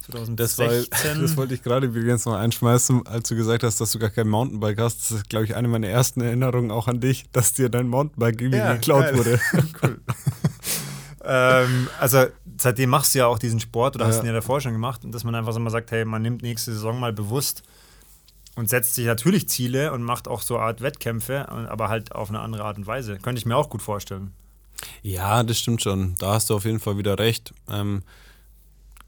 2016. Das, war, das wollte ich gerade übrigens noch einschmeißen, als du gesagt hast, dass du gar kein Mountainbike hast. Das ist, glaube ich, eine meiner ersten Erinnerungen auch an dich, dass dir dein Mountainbike irgendwie ja, geklaut geil. wurde. cool. ähm, also seitdem machst du ja auch diesen Sport oder ja. hast ihn ja davor schon gemacht und dass man einfach so mal sagt, hey, man nimmt nächste Saison mal bewusst und setzt sich natürlich Ziele und macht auch so eine Art Wettkämpfe, aber halt auf eine andere Art und Weise. Könnte ich mir auch gut vorstellen. Ja, das stimmt schon. Da hast du auf jeden Fall wieder recht. Ähm,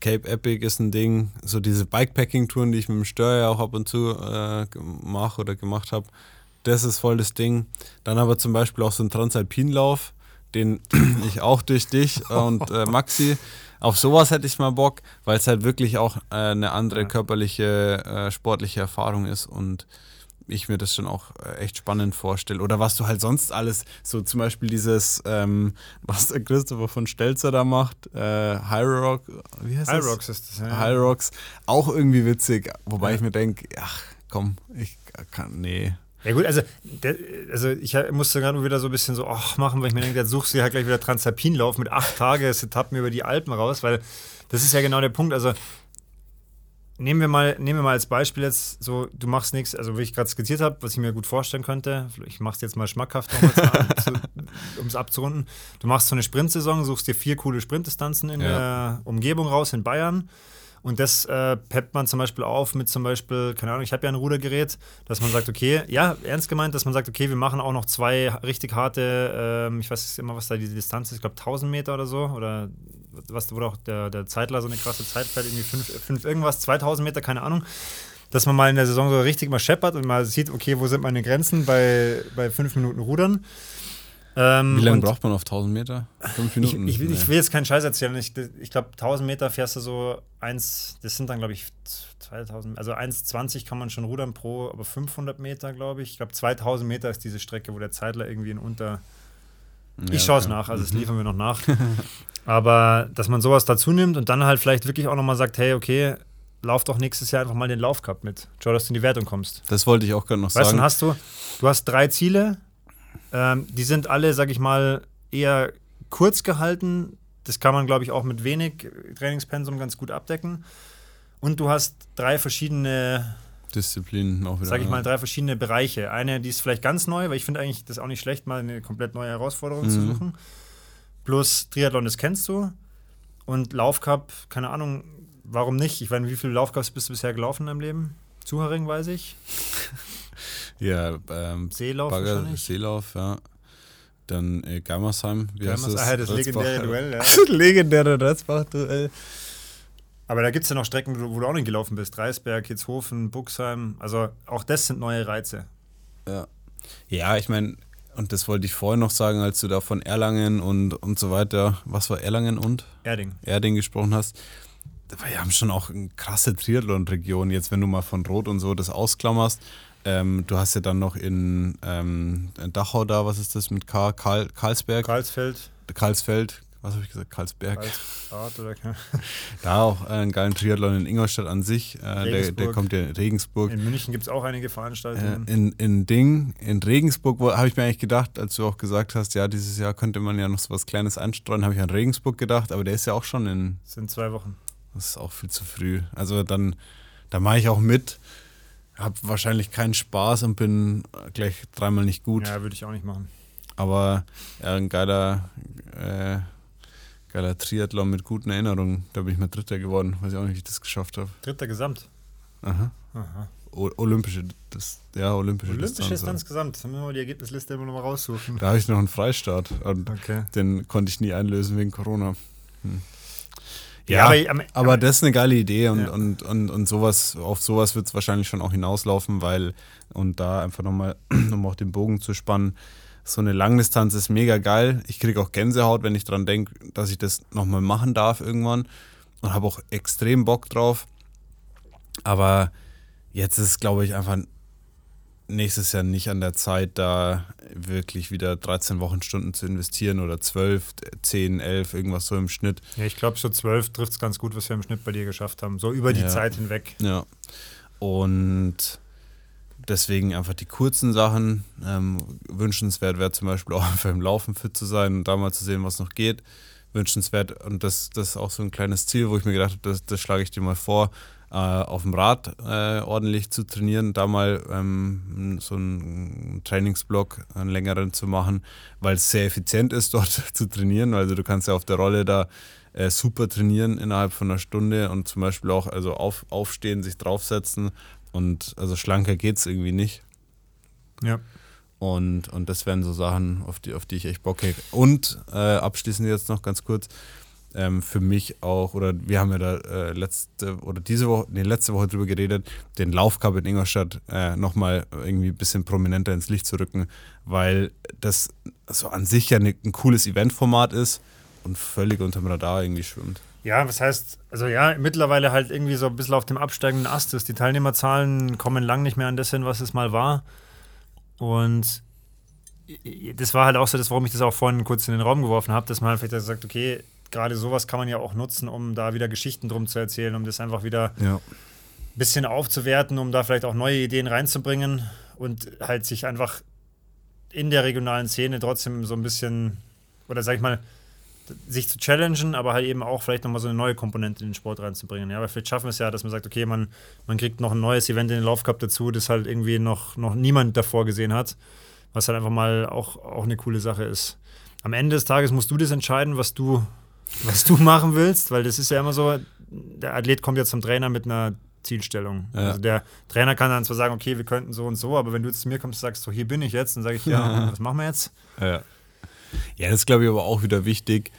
Cape Epic ist ein Ding. So diese Bikepacking-Touren, die ich mit dem Steuer auch ab und zu äh, mache oder gemacht habe, das ist voll das Ding. Dann aber zum Beispiel auch so ein Transalpinlauf, den ich auch durch dich und äh, Maxi auf sowas hätte ich mal Bock, weil es halt wirklich auch äh, eine andere körperliche, äh, sportliche Erfahrung ist und ich mir das schon auch äh, echt spannend vorstelle. Oder was du halt sonst alles, so zum Beispiel dieses, ähm, was der Christopher von Stelzer da macht, äh, High Rock, wie heißt High das? Rocks ist das, ja. High Rocks, auch irgendwie witzig, wobei ja. ich mir denke, ach komm, ich kann, nee. Ja gut, also, der, also ich musste gerade wieder so ein bisschen so ach, machen, weil ich mir denke, jetzt suchst du halt gleich wieder Transalpinlauf mit acht Tage Etappen über die Alpen raus, weil das ist ja genau der Punkt. Also nehmen wir mal, nehmen wir mal als Beispiel jetzt so, du machst nichts, also wie ich gerade skizziert habe, was ich mir gut vorstellen könnte, ich mache es jetzt mal schmackhaft, um es abzurunden. Du machst so eine Sprintsaison, suchst dir vier coole Sprintdistanzen in ja. der Umgebung raus in Bayern und das äh, peppt man zum Beispiel auf mit zum Beispiel, keine Ahnung, ich habe ja ein Rudergerät, dass man sagt, okay, ja, ernst gemeint, dass man sagt, okay, wir machen auch noch zwei richtig harte, ähm, ich weiß immer, was da die Distanz ist, ich glaube 1000 Meter oder so, oder was, wo auch der, der Zeitler so eine krasse Zeit fährt, irgendwie 5 irgendwas, 2000 Meter, keine Ahnung dass man mal in der Saison so richtig mal scheppert und mal sieht, okay, wo sind meine Grenzen bei, bei fünf Minuten Rudern. Ähm, Wie lange braucht man auf 1000 Meter? Fünf Minuten? Ich, ich, ich will jetzt keinen Scheiß erzählen. Ich, ich glaube, 1000 Meter fährst du so eins, das sind dann, glaube ich, 2000, also 1,20 kann man schon rudern pro, aber 500 Meter, glaube ich. Ich glaube, 2000 Meter ist diese Strecke, wo der Zeitler irgendwie in unter. Ja, ich schaue es okay. nach, also das mhm. liefern wir noch nach. aber dass man sowas dazu nimmt und dann halt vielleicht wirklich auch nochmal sagt: hey, okay, lauf doch nächstes Jahr einfach mal den Laufcup mit. Schau, dass du in die Wertung kommst. Das wollte ich auch gerade noch weißt, sagen. Weißt du, hast du, du hast drei Ziele ähm, die sind alle, sag ich mal, eher kurz gehalten. Das kann man, glaube ich, auch mit wenig Trainingspensum ganz gut abdecken. Und du hast drei verschiedene Disziplinen auch wieder. Sag ich mal, drei verschiedene Bereiche. Eine, die ist vielleicht ganz neu, weil ich finde eigentlich das auch nicht schlecht, mal eine komplett neue Herausforderung mhm. zu suchen. Plus Triathlon, das kennst du. Und Laufcup, keine Ahnung, warum nicht? Ich meine, wie viele Laufcups bist du bisher gelaufen in deinem Leben? Zuhöring, weiß ich. Ja, ähm, Seelauf Bagger, wahrscheinlich. Seelauf, ja. Dann äh, Gammersheim, wie Gammers, heißt das? Ah, das legendäre Duell, ja. Legendäre Retzbach-Duell. Aber da gibt es ja noch Strecken, wo du auch nicht gelaufen bist. Reisberg, Hitzhofen, Buxheim. Also auch das sind neue Reize. Ja. Ja, ich meine, und das wollte ich vorher noch sagen, als du da von Erlangen und, und so weiter, was war Erlangen und? Erding. Erding gesprochen hast. Wir haben schon auch eine krasse Triathlon-Region. Jetzt, wenn du mal von Rot und so das ausklammerst, ähm, du hast ja dann noch in, ähm, in, Dachau da, was ist das mit K? Karl, Karlsberg? Karlsfeld. Karlsfeld, was habe ich gesagt? Karlsberg. Karlsbad oder Da auch einen geilen Triathlon in Ingolstadt an sich. Äh, der, der, kommt ja in Regensburg. In München gibt es auch einige Veranstaltungen. Äh, in, in Ding, in Regensburg habe ich mir eigentlich gedacht, als du auch gesagt hast, ja, dieses Jahr könnte man ja noch so was Kleines einstreuen, habe ich an Regensburg gedacht, aber der ist ja auch schon in. Das sind zwei Wochen. Das ist auch viel zu früh. Also dann, da mache ich auch mit habe wahrscheinlich keinen Spaß und bin gleich dreimal nicht gut. Ja, würde ich auch nicht machen. Aber ja, ein geiler, äh, geiler Triathlon mit guten Erinnerungen. Da bin ich mal Dritter geworden. Weiß ich auch nicht, wie ich das geschafft habe. Dritter Gesamt. Aha. Aha. O Olympische, das, ja, Olympische, Olympische Distanz. Distanz gesamt. Dann müssen wir die Ergebnisliste immer noch mal raussuchen. Da habe ich noch einen Freistart. Und okay. Den konnte ich nie einlösen wegen Corona. Hm. Ja, ja aber, aber, das ist eine geile Idee und, ja. und, und, und sowas, auf sowas wird es wahrscheinlich schon auch hinauslaufen, weil, und da einfach nochmal, um auch den Bogen zu spannen, so eine Langdistanz ist mega geil. Ich kriege auch Gänsehaut, wenn ich dran denke, dass ich das nochmal machen darf irgendwann und habe auch extrem Bock drauf. Aber jetzt ist glaube ich, einfach nächstes Jahr nicht an der Zeit, da wirklich wieder 13 Wochenstunden zu investieren oder 12, 10, 11, irgendwas so im Schnitt. Ja, ich glaube, so 12 trifft es ganz gut, was wir im Schnitt bei dir geschafft haben. So über die ja. Zeit hinweg. Ja. Und deswegen einfach die kurzen Sachen. Ähm, wünschenswert wäre zum Beispiel auch einfach im Laufen fit zu sein und da mal zu sehen, was noch geht. Wünschenswert und das, das ist auch so ein kleines Ziel, wo ich mir gedacht habe, das, das schlage ich dir mal vor, äh, auf dem Rad äh, ordentlich zu trainieren, da mal ähm, so einen Trainingsblock, einen längeren zu machen, weil es sehr effizient ist, dort zu trainieren. Also du kannst ja auf der Rolle da äh, super trainieren innerhalb von einer Stunde und zum Beispiel auch also auf, aufstehen, sich draufsetzen und also schlanker geht es irgendwie nicht. Ja. Und, und das wären so Sachen, auf die, auf die ich echt Bock hätte. Und äh, abschließend jetzt noch ganz kurz, ähm, für mich auch, oder wir haben ja da äh, letzte oder diese Woche, nee, letzte Woche drüber geredet, den Laufcup in Ingolstadt äh, nochmal irgendwie ein bisschen prominenter ins Licht zu rücken, weil das so an sich ja ne, ein cooles Eventformat ist und völlig unterm Radar irgendwie schwimmt. Ja, was heißt, also ja, mittlerweile halt irgendwie so ein bisschen auf dem absteigenden Ast ist. Die Teilnehmerzahlen kommen lang nicht mehr an das hin, was es mal war. Und das war halt auch so das, warum ich das auch vorhin kurz in den Raum geworfen habe, dass man halt vielleicht sagt, okay, gerade sowas kann man ja auch nutzen, um da wieder Geschichten drum zu erzählen, um das einfach wieder ja. ein bisschen aufzuwerten, um da vielleicht auch neue Ideen reinzubringen und halt sich einfach in der regionalen Szene trotzdem so ein bisschen, oder sag ich mal, sich zu challengen, aber halt eben auch vielleicht nochmal so eine neue Komponente in den Sport reinzubringen. Ja, weil vielleicht schaffen wir es ja, dass man sagt, okay, man, man kriegt noch ein neues Event in den Laufcup dazu, das halt irgendwie noch, noch niemand davor gesehen hat, was halt einfach mal auch, auch eine coole Sache ist. Am Ende des Tages musst du das entscheiden, was du, was du machen willst, weil das ist ja immer so, der Athlet kommt ja zum Trainer mit einer Zielstellung. Ja. Also der Trainer kann dann zwar sagen, okay, wir könnten so und so, aber wenn du jetzt zu mir kommst und sagst, so hier bin ich jetzt, dann sage ich, ja, was machen wir jetzt? Ja. Ja, das ist, glaube ich, aber auch wieder wichtig,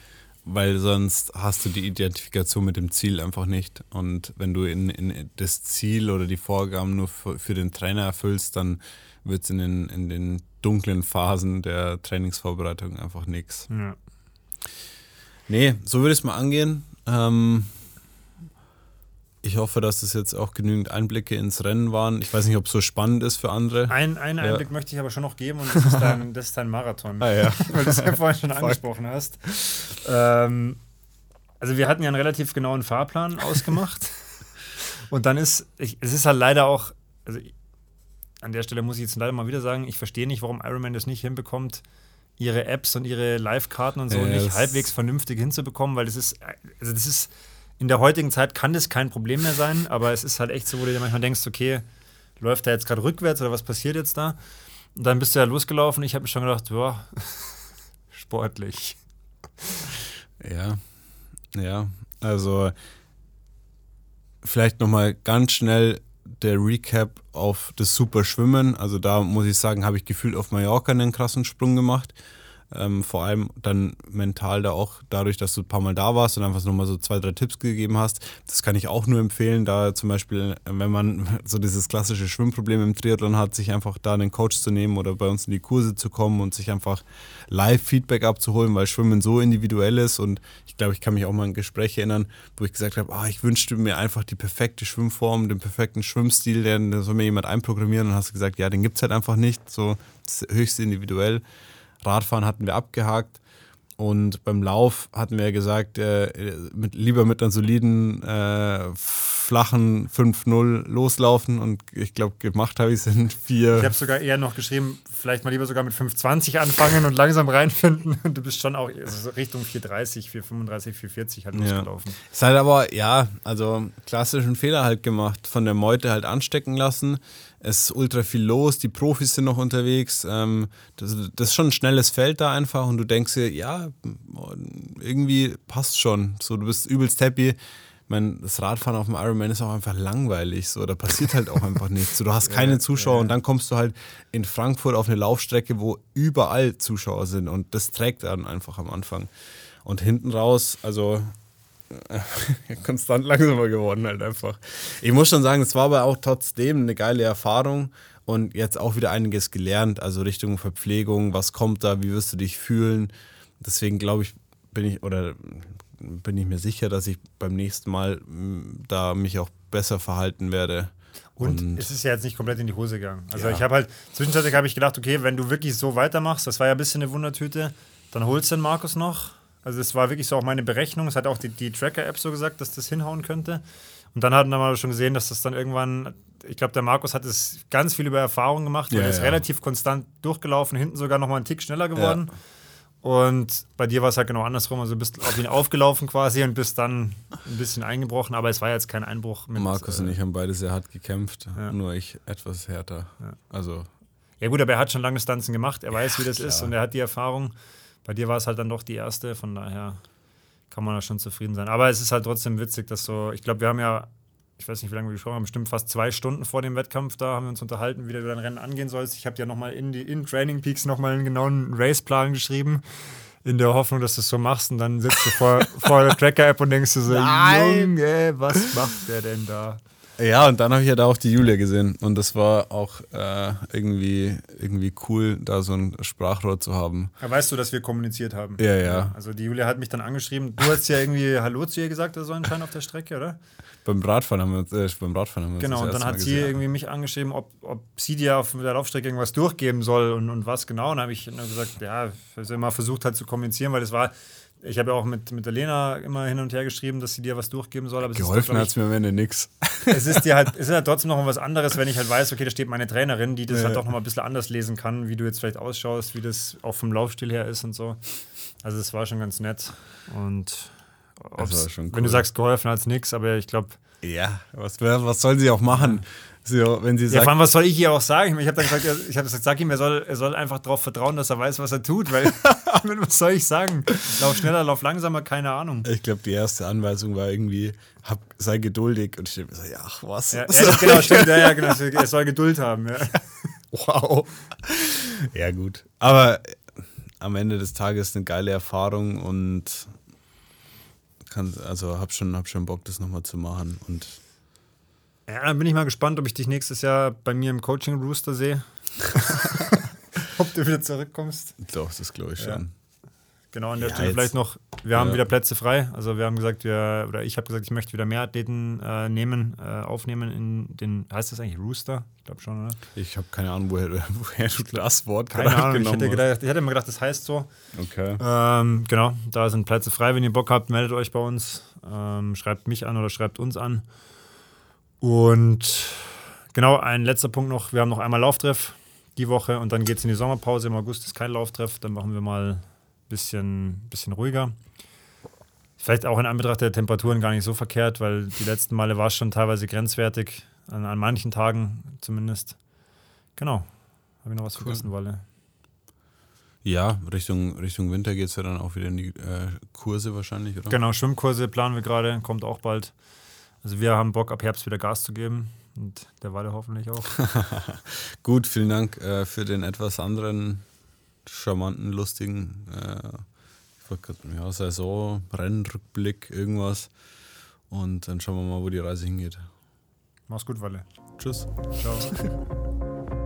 weil sonst hast du die Identifikation mit dem Ziel einfach nicht. Und wenn du in, in das Ziel oder die Vorgaben nur für, für den Trainer erfüllst, dann wird es in den, in den dunklen Phasen der Trainingsvorbereitung einfach nichts. Ja. Nee, so würde ich es mal angehen. Ähm, ich hoffe, dass es jetzt auch genügend Einblicke ins Rennen waren. Ich weiß nicht, ob es so spannend ist für andere. Ein, einen Ja. Einblick möchte ich aber schon noch geben und das ist dein, das ist dein Marathon. Ah, ja. Weil du es ja vorhin schon angesprochen hast. Ähm, also wir hatten ja einen relativ genauen Fahrplan ausgemacht. und dann ist, ich, es ist halt leider auch, also ich, an der Stelle muss ich jetzt leider mal wieder sagen, ich verstehe nicht, warum Ironman das nicht hinbekommt, ihre Apps und ihre Live-Karten und so Ja, nicht halbwegs vernünftig hinzubekommen, weil das ist, also das ist, in der heutigen Zeit kann das kein Problem mehr sein, aber es ist halt echt so, wo du dir manchmal denkst, okay, läuft der jetzt gerade rückwärts oder was passiert jetzt da? Und dann bist du ja losgelaufen. Ich habe mir schon gedacht, ja, sportlich. Ja, ja. Also vielleicht nochmal ganz schnell der Recap auf das Super Schwimmen. Also da muss ich sagen, habe ich gefühlt auf Mallorca einen krassen Sprung gemacht. Ähm, vor allem dann mental da auch dadurch, dass du ein paar Mal da warst und einfach nochmal so zwei, drei Tipps gegeben hast. Das kann ich auch nur empfehlen, da zum Beispiel, wenn man so dieses klassische Schwimmproblem im Triathlon hat, sich einfach da einen Coach zu nehmen oder bei uns in die Kurse zu kommen und sich einfach Live-Feedback abzuholen, weil Schwimmen so individuell ist und ich glaube, ich kann mich auch mal an Gespräche erinnern, wo ich gesagt habe, ah, ich wünschte mir einfach die perfekte Schwimmform, den perfekten Schwimmstil, den soll mir jemand einprogrammieren und hast gesagt, ja, den gibt es halt einfach nicht, so das ist höchst individuell. Radfahren hatten wir abgehakt und beim Lauf hatten wir ja gesagt, äh, mit, lieber mit einer soliden, äh, flachen 5-0 loslaufen und ich glaube, gemacht habe ich es in vier. Ich habe sogar eher noch geschrieben, vielleicht mal lieber sogar mit 5,20 anfangen und langsam reinfinden. Und du bist schon auch also so Richtung 4,30, 4,35, 4,40 halt Ja. losgelaufen. Ist halt aber, ja, also klassischen Fehler halt gemacht, von der Meute halt anstecken lassen. Es ist ultra viel los, die Profis sind noch unterwegs. Ähm, das, das ist schon ein schnelles Feld da einfach und du denkst dir, ja, irgendwie passt schon. So, du bist übelst happy. Ich meine, das Radfahren auf dem Ironman ist auch einfach langweilig. So, da passiert halt auch einfach nichts. So, du hast keine Zuschauer und dann kommst du halt in Frankfurt auf eine Laufstrecke, wo überall Zuschauer sind und das trägt dann einfach am Anfang. Und hinten raus, also konstant langsamer geworden halt einfach. Ich muss schon sagen, es war aber auch trotzdem eine geile Erfahrung und jetzt auch wieder einiges gelernt, also Richtung Verpflegung, was kommt da, wie wirst du dich fühlen. Deswegen glaube ich, bin ich oder bin ich mir sicher, dass ich beim nächsten Mal m, da mich auch besser verhalten werde Und, und, es ist ja jetzt nicht komplett in die Hose gegangen. Also ja. ich habe halt, zwischenzeitlich habe ich gedacht, okay, wenn du wirklich so weitermachst, das war ja ein bisschen eine Wundertüte, dann holst du den Markus noch. Also das war wirklich so auch meine Berechnung. Es hat auch die, die Tracker-App so gesagt, dass das hinhauen könnte. Und dann hatten wir mal schon gesehen, dass das dann irgendwann, ich glaube, der Markus hat es ganz viel über Erfahrung gemacht, weil ja, er ist ja. relativ konstant durchgelaufen, hinten sogar noch mal einen Tick schneller geworden. Ja. Und bei dir war es halt genau andersrum. Also du bist auf ihn aufgelaufen quasi und bist dann ein bisschen eingebrochen, aber es war jetzt kein Einbruch. Mit, Markus äh, und ich haben beide sehr hart gekämpft, nur ich etwas härter. Ja. Also. Ja gut, aber er hat schon lange Stanzen gemacht, er weiß, wie das klar. ist und er hat die Erfahrung. Bei dir war es halt dann doch die erste, von daher kann man da schon zufrieden sein. Aber es ist halt trotzdem witzig, dass so, ich glaube, wir haben ja ich weiß nicht, wie lange wir gesprochen haben, bestimmt fast zwei Stunden vor dem Wettkampf da haben wir uns unterhalten, wie du dein Rennen angehen sollst. Ich habe dir nochmal in die in Training Peaks nochmal einen genauen Raceplan geschrieben, in der Hoffnung, dass du es so machst und dann sitzt du vor, vor der Tracker-App und denkst du so, Nein. Junge, was macht der denn da? Ja, und dann habe ich ja da auch die Julia gesehen und das war auch äh, irgendwie, irgendwie cool, da so ein Sprachrohr zu haben. Ja, weißt du, dass wir kommuniziert haben? Ja, ja. Also die Julia hat mich dann angeschrieben. Du hast ja irgendwie Hallo zu ihr gesagt, oder so anscheinend auf der Strecke, oder? Beim Radfahren haben wir uns, äh, beim Radfahren haben wir Genau, und dann hat sie irgendwie mich angeschrieben, ob, ob sie dir auf der Laufstrecke irgendwas durchgeben soll und, und was genau. Und dann habe ich gesagt, ja, ich habe immer versucht halt zu kommunizieren, weil das war ich habe ja auch mit, mit der Lena immer hin und her geschrieben, dass sie dir was durchgeben soll. Aber Geholfen hat es mir am Ende nichts. Es ist dir halt, es ist halt trotzdem noch was anderes, wenn ich halt weiß, okay, da steht meine Trainerin, die das ja. halt doch noch mal ein bisschen anders lesen kann, wie du jetzt vielleicht ausschaust, wie das auch vom Laufstil her ist und so. Also das war schon ganz nett. Und cool. wenn du sagst, geholfen hat es nichts, aber ich glaube. Ja, was, was soll sie auch machen? Ja. So, wenn sie sagt, ja, vor allem, was soll ich ihr auch sagen? Ich habe dann gesagt, ich habe gesagt, sag ihm, er soll, er soll einfach darauf vertrauen, dass er weiß, was er tut, weil was soll ich sagen? Lauf schneller, lauf langsamer, keine Ahnung. Ich glaube, die erste Anweisung war irgendwie, hab, sei geduldig. Und ich dachte so, ja, ach was. Ja, ja genau, stimmt, ja, ja, genau. Er soll Geduld haben, ja. Wow. Ja, gut. Aber am Ende des Tages eine geile Erfahrung und kann, also hab schon, hab schon Bock, das nochmal zu machen. Und ja, dann bin ich mal gespannt, ob ich dich nächstes Jahr bei mir im Coaching Rooster sehe. ob du wieder zurückkommst. Doch, das glaube ich schon. Ja. Genau, an der ja, Stelle vielleicht noch, wir haben wieder Plätze frei. Also wir haben gesagt, wir, oder ich habe gesagt, ich möchte wieder mehr Athleten äh, nehmen, äh, aufnehmen in den, heißt das eigentlich Rooster? Ich glaube schon, oder? Ich habe keine Ahnung, woher, woher du das Wort Keine Ahnung, ich hätte, gedacht, ich hätte immer gedacht, das heißt so. Okay. Ähm, genau, da sind Plätze frei. Wenn ihr Bock habt, meldet euch bei uns. Ähm, schreibt mich an oder schreibt uns an. Und genau, ein letzter Punkt noch. Wir haben noch einmal Lauftreff die Woche und dann geht es in die Sommerpause. Im August ist kein Lauftreff. Dann machen wir mal ein bisschen, bisschen ruhiger. Vielleicht auch in Anbetracht der Temperaturen gar nicht so verkehrt, weil die letzten Male war es schon teilweise grenzwertig, an, an manchen Tagen zumindest. Genau. Habe ich noch was cool. vergessen, Walle? Ja, Richtung, Richtung Winter geht es ja dann auch wieder in die äh, Kurse wahrscheinlich, oder? Genau, Schwimmkurse planen wir gerade, kommt auch bald. Also wir haben Bock, ab Herbst wieder Gas zu geben und der Walle hoffentlich auch. Gut, vielen Dank äh, für den etwas anderen, charmanten, lustigen äh, ja, Saison, Rennrückblick, irgendwas. Und dann schauen wir mal, wo die Reise hingeht. Mach's gut, Walle. Tschüss. Ciao.